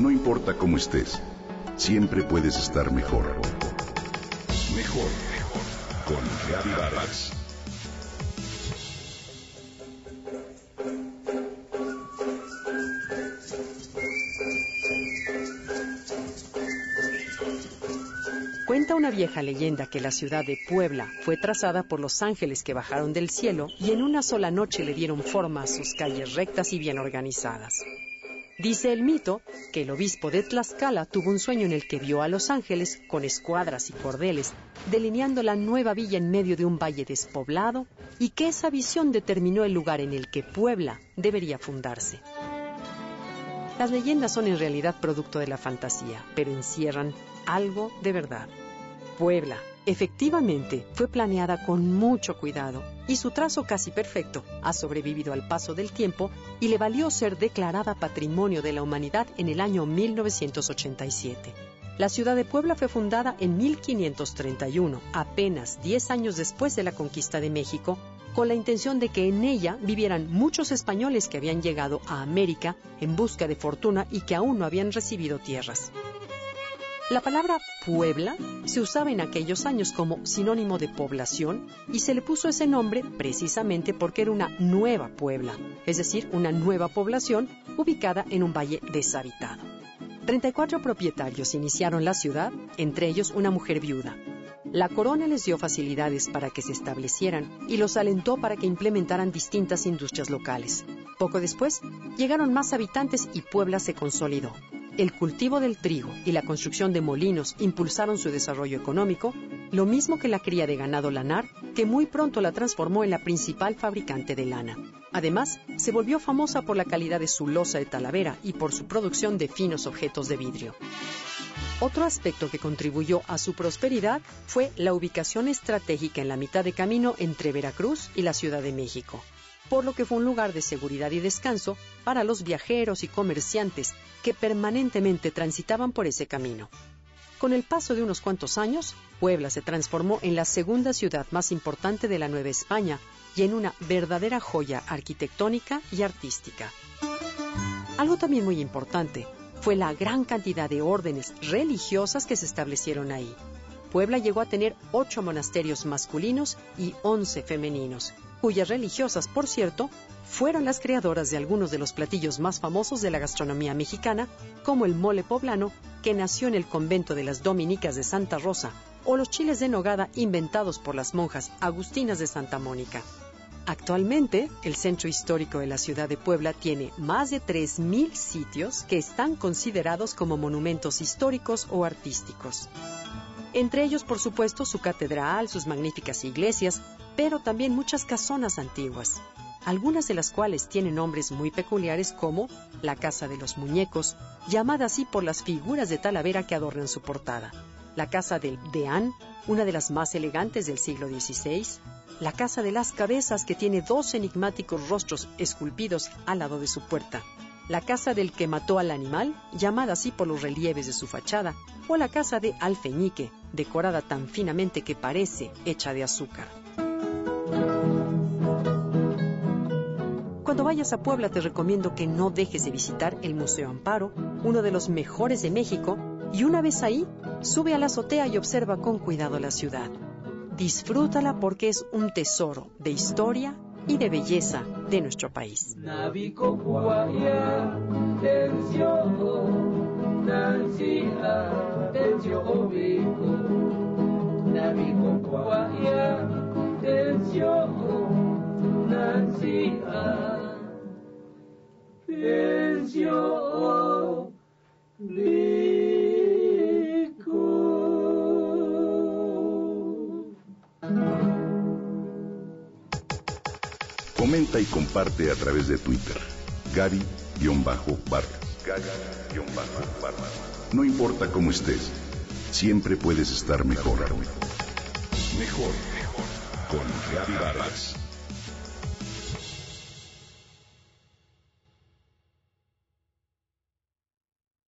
No importa cómo estés, siempre puedes estar mejor. Mejor, mejor. Con Vargas. Cuenta una vieja leyenda que la ciudad de Puebla fue trazada por los ángeles que bajaron del cielo y en una sola noche le dieron forma a sus calles rectas y bien organizadas. Dice el mito que el obispo de Tlaxcala tuvo un sueño en el que vio a los ángeles con escuadras y cordeles, delineando la nueva villa en medio de un valle despoblado, y que esa visión determinó el lugar en el que Puebla debería fundarse. Las leyendas son en realidad producto de la fantasía, pero encierran algo de verdad. Puebla, efectivamente, fue planeada con mucho cuidado y su trazo casi perfecto ha sobrevivido al paso del tiempo y le valió ser declarada Patrimonio de la Humanidad en el año 1987. La ciudad de Puebla fue fundada en 1531, apenas 10 años después de la conquista de México, con la intención de que en ella vivieran muchos españoles que habían llegado a América en busca de fortuna y que aún no habían recibido tierras. La palabra Puebla se usaba en aquellos años como sinónimo de población y se le puso ese nombre precisamente porque era una nueva Puebla, es decir, una nueva población ubicada en un valle deshabitado. 34 propietarios iniciaron la ciudad, entre ellos una mujer viuda. La corona les dio facilidades para que se establecieran y los alentó para que implementaran distintas industrias locales. Poco después, llegaron más habitantes y Puebla se consolidó. El cultivo del trigo y la construcción de molinos impulsaron su desarrollo económico, lo mismo que la cría de ganado lanar, que muy pronto la transformó en la principal fabricante de lana. Además, se volvió famosa por la calidad de su losa de talavera y por su producción de finos objetos de vidrio. Otro aspecto que contribuyó a su prosperidad fue la ubicación estratégica en la mitad de camino entre Veracruz y la Ciudad de México por lo que fue un lugar de seguridad y descanso para los viajeros y comerciantes que permanentemente transitaban por ese camino. Con el paso de unos cuantos años, Puebla se transformó en la segunda ciudad más importante de la Nueva España y en una verdadera joya arquitectónica y artística. Algo también muy importante fue la gran cantidad de órdenes religiosas que se establecieron ahí. Puebla llegó a tener ocho monasterios masculinos y once femeninos, cuyas religiosas, por cierto, fueron las creadoras de algunos de los platillos más famosos de la gastronomía mexicana, como el mole poblano, que nació en el convento de las Dominicas de Santa Rosa, o los chiles de nogada inventados por las monjas agustinas de Santa Mónica. Actualmente, el centro histórico de la ciudad de Puebla tiene más de 3.000 sitios que están considerados como monumentos históricos o artísticos. Entre ellos, por supuesto, su catedral, sus magníficas iglesias, pero también muchas casonas antiguas, algunas de las cuales tienen nombres muy peculiares como la Casa de los Muñecos, llamada así por las figuras de Talavera que adornan su portada, la Casa del Deán, una de las más elegantes del siglo XVI, la Casa de las Cabezas que tiene dos enigmáticos rostros esculpidos al lado de su puerta, la casa del que mató al animal, llamada así por los relieves de su fachada, o la casa de Alfeñique, decorada tan finamente que parece hecha de azúcar. Cuando vayas a Puebla te recomiendo que no dejes de visitar el Museo Amparo, uno de los mejores de México, y una vez ahí, sube a la azotea y observa con cuidado la ciudad. Disfrútala porque es un tesoro de historia y de belleza de nuestro país. Comenta y comparte a través de Twitter. Gaby-Vargas. No importa cómo estés, siempre puedes estar mejor. Mejor, mejor. Con Gaby Vargas.